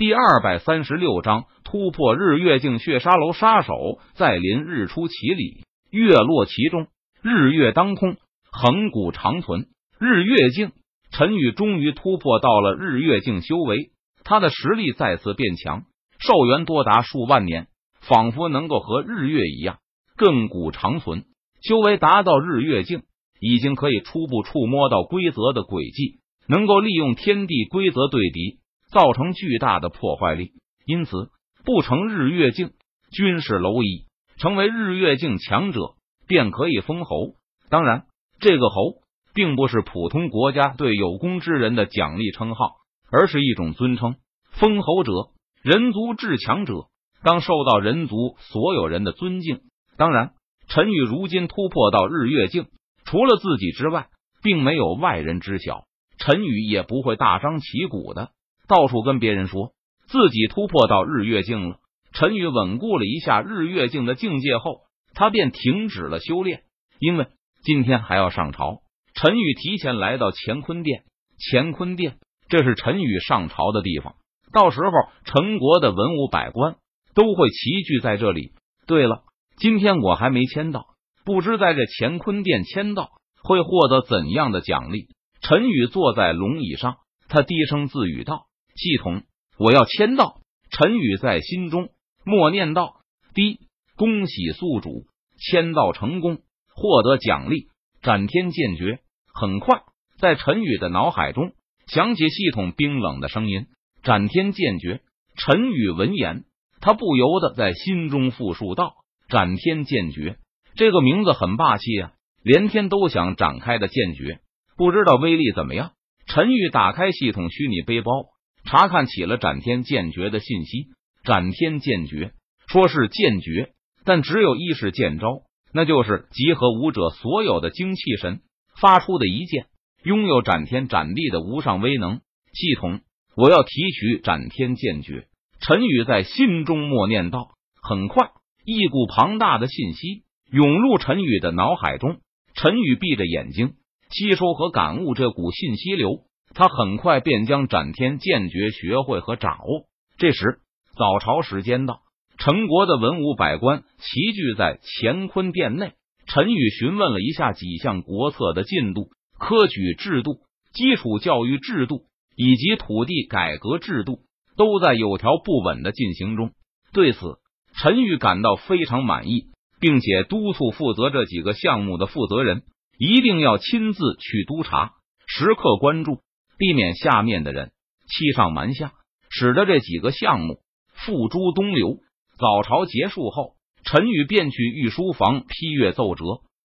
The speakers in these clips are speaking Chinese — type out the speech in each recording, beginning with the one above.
第二百三十六章突破日月境血沙楼杀手在临日出其里，月落其中，日月当空，恒古长存。日月境，陈宇终于突破到了日月境修为，他的实力再次变强，寿元多达数万年，仿佛能够和日月一样亘古长存。修为达到日月境，已经可以初步触摸到规则的轨迹，能够利用天地规则对敌。造成巨大的破坏力，因此不成日月镜，均是蝼蚁。成为日月镜强者，便可以封侯。当然，这个侯并不是普通国家对有功之人的奖励称号，而是一种尊称。封侯者，人族至强者，当受到人族所有人的尊敬。当然，陈宇如今突破到日月镜，除了自己之外，并没有外人知晓。陈宇也不会大张旗鼓的。到处跟别人说自己突破到日月境了。陈宇稳固了一下日月境的境界后，他便停止了修炼，因为今天还要上朝。陈宇提前来到乾坤殿，乾坤殿这是陈宇上朝的地方，到时候陈国的文武百官都会齐聚在这里。对了，今天我还没签到，不知在这乾坤殿签到会获得怎样的奖励。陈宇坐在龙椅上，他低声自语道。系统，我要签到。陈宇在心中默念道：“第一，恭喜宿主签到成功，获得奖励斩天剑诀。”很快，在陈宇的脑海中响起系统冰冷的声音：“斩天剑诀。”陈宇闻言，他不由得在心中复述道：“斩天剑诀，这个名字很霸气啊，连天都想展开的剑诀，不知道威力怎么样？”陈宇打开系统虚拟背包。查看起了斩天剑诀的信息。斩天剑诀说是剑诀，但只有一式剑招，那就是集合武者所有的精气神发出的一剑，拥有斩天斩地的无上威能。系统，我要提取斩天剑诀。陈宇在心中默念道。很快，一股庞大的信息涌入陈宇的脑海中。陈宇闭着眼睛，吸收和感悟这股信息流。他很快便将斩天剑诀学会和掌握。这时，早朝时间到，陈国的文武百官齐聚在乾坤殿内。陈宇询问了一下几项国策的进度、科举制度、基础教育制度以及土地改革制度，都在有条不紊的进行中。对此，陈宇感到非常满意，并且督促负责这几个项目的负责人一定要亲自去督查，时刻关注。避免下面的人欺上瞒下，使得这几个项目付诸东流。早朝结束后，陈宇便去御书房批阅奏折。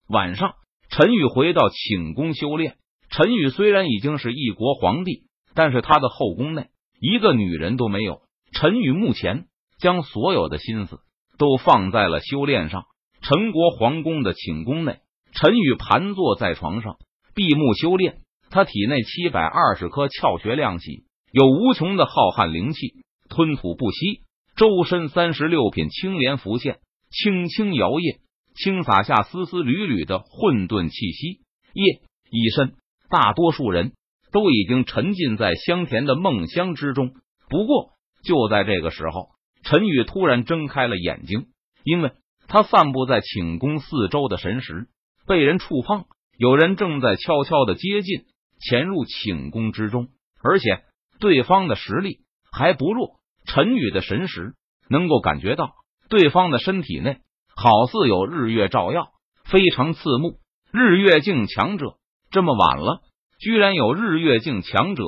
晚上，陈宇回到寝宫修炼。陈宇虽然已经是一国皇帝，但是他的后宫内一个女人都没有。陈宇目前将所有的心思都放在了修炼上。陈国皇宫的寝宫内，陈宇盘坐在床上，闭目修炼。他体内七百二十颗窍穴亮起，有无穷的浩瀚灵气吞吐不息。周身三十六品青莲浮现，轻轻摇曳，轻洒下丝丝缕缕的混沌气息。夜已深，大多数人都已经沉浸在香甜的梦乡之中。不过，就在这个时候，陈宇突然睁开了眼睛，因为他散布在寝宫四周的神识被人触碰，有人正在悄悄的接近。潜入寝宫之中，而且对方的实力还不弱。陈宇的神识能够感觉到对方的身体内好似有日月照耀，非常刺目。日月境强者，这么晚了，居然有日月境强者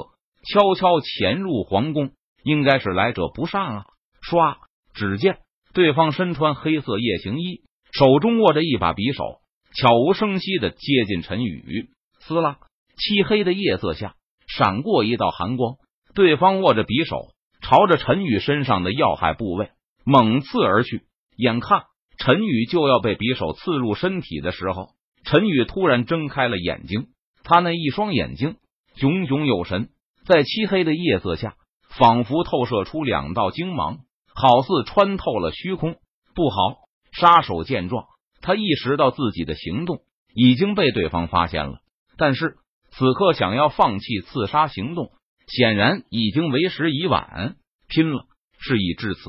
悄悄潜入皇宫，应该是来者不善啊！唰，只见对方身穿黑色夜行衣，手中握着一把匕首，悄无声息的接近陈宇。撕拉。漆黑的夜色下，闪过一道寒光。对方握着匕首，朝着陈宇身上的要害部位猛刺而去。眼看陈宇就要被匕首刺入身体的时候，陈宇突然睁开了眼睛。他那一双眼睛炯炯有神，在漆黑的夜色下，仿佛透射出两道精芒，好似穿透了虚空。不好！杀手见状，他意识到自己的行动已经被对方发现了，但是。此刻想要放弃刺杀行动，显然已经为时已晚。拼了！事已至此，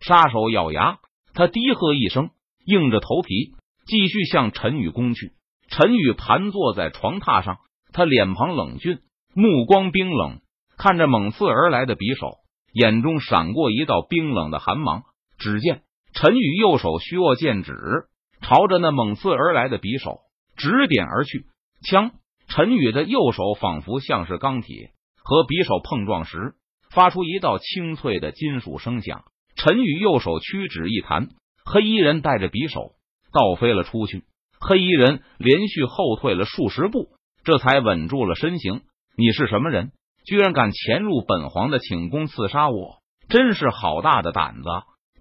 杀手咬牙，他低喝一声，硬着头皮继续向陈宇攻去。陈宇盘坐在床榻上，他脸庞冷峻，目光冰冷，看着猛刺而来的匕首，眼中闪过一道冰冷的寒芒。只见陈宇右手虚握剑指，朝着那猛刺而来的匕首指点而去。枪！陈宇的右手仿佛像是钢铁，和匕首碰撞时。发出一道清脆的金属声响，陈宇右手屈指一弹，黑衣人带着匕首倒飞了出去。黑衣人连续后退了数十步，这才稳住了身形。你是什么人？居然敢潜入本皇的寝宫刺杀我，真是好大的胆子！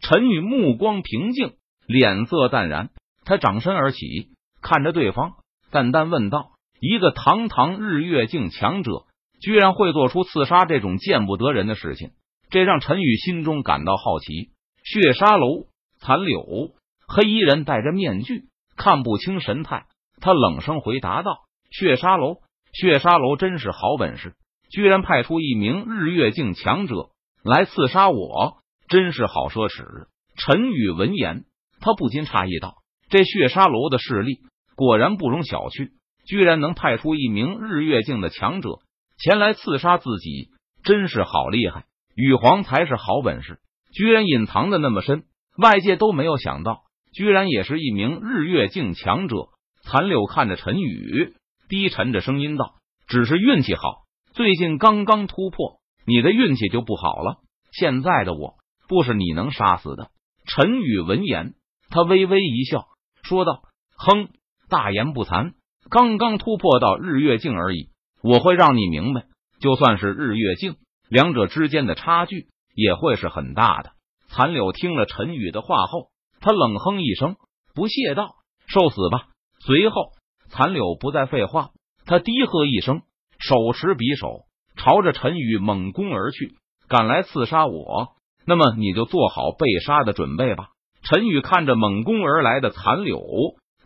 陈宇目光平静，脸色淡然，他掌身而起，看着对方，淡淡问道：“一个堂堂日月境强者。”居然会做出刺杀这种见不得人的事情，这让陈宇心中感到好奇。血沙楼残柳黑衣人戴着面具，看不清神态。他冷声回答道：“血沙楼，血沙楼真是好本事，居然派出一名日月境强者来刺杀我，真是好奢侈。”陈宇闻言，他不禁诧异道：“这血沙楼的势力果然不容小觑，居然能派出一名日月境的强者。”前来刺杀自己，真是好厉害！羽皇才是好本事，居然隐藏的那么深，外界都没有想到，居然也是一名日月境强者。残柳看着陈宇，低沉着声音道：“只是运气好，最近刚刚突破，你的运气就不好了。现在的我，不是你能杀死的。”陈宇闻言，他微微一笑，说道：“哼，大言不惭，刚刚突破到日月境而已。”我会让你明白，就算是日月镜，两者之间的差距也会是很大的。残柳听了陈宇的话后，他冷哼一声，不屑道：“受死吧！”随后，残柳不再废话，他低喝一声，手持匕首朝着陈宇猛攻而去。敢来刺杀我，那么你就做好被杀的准备吧。陈宇看着猛攻而来的残柳，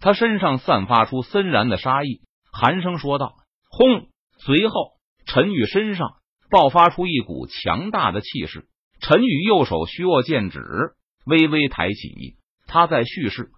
他身上散发出森然的杀意，寒声说道：“轰！”随后，陈宇身上爆发出一股强大的气势。陈宇右手虚握剑指，微微抬起，他在蓄势。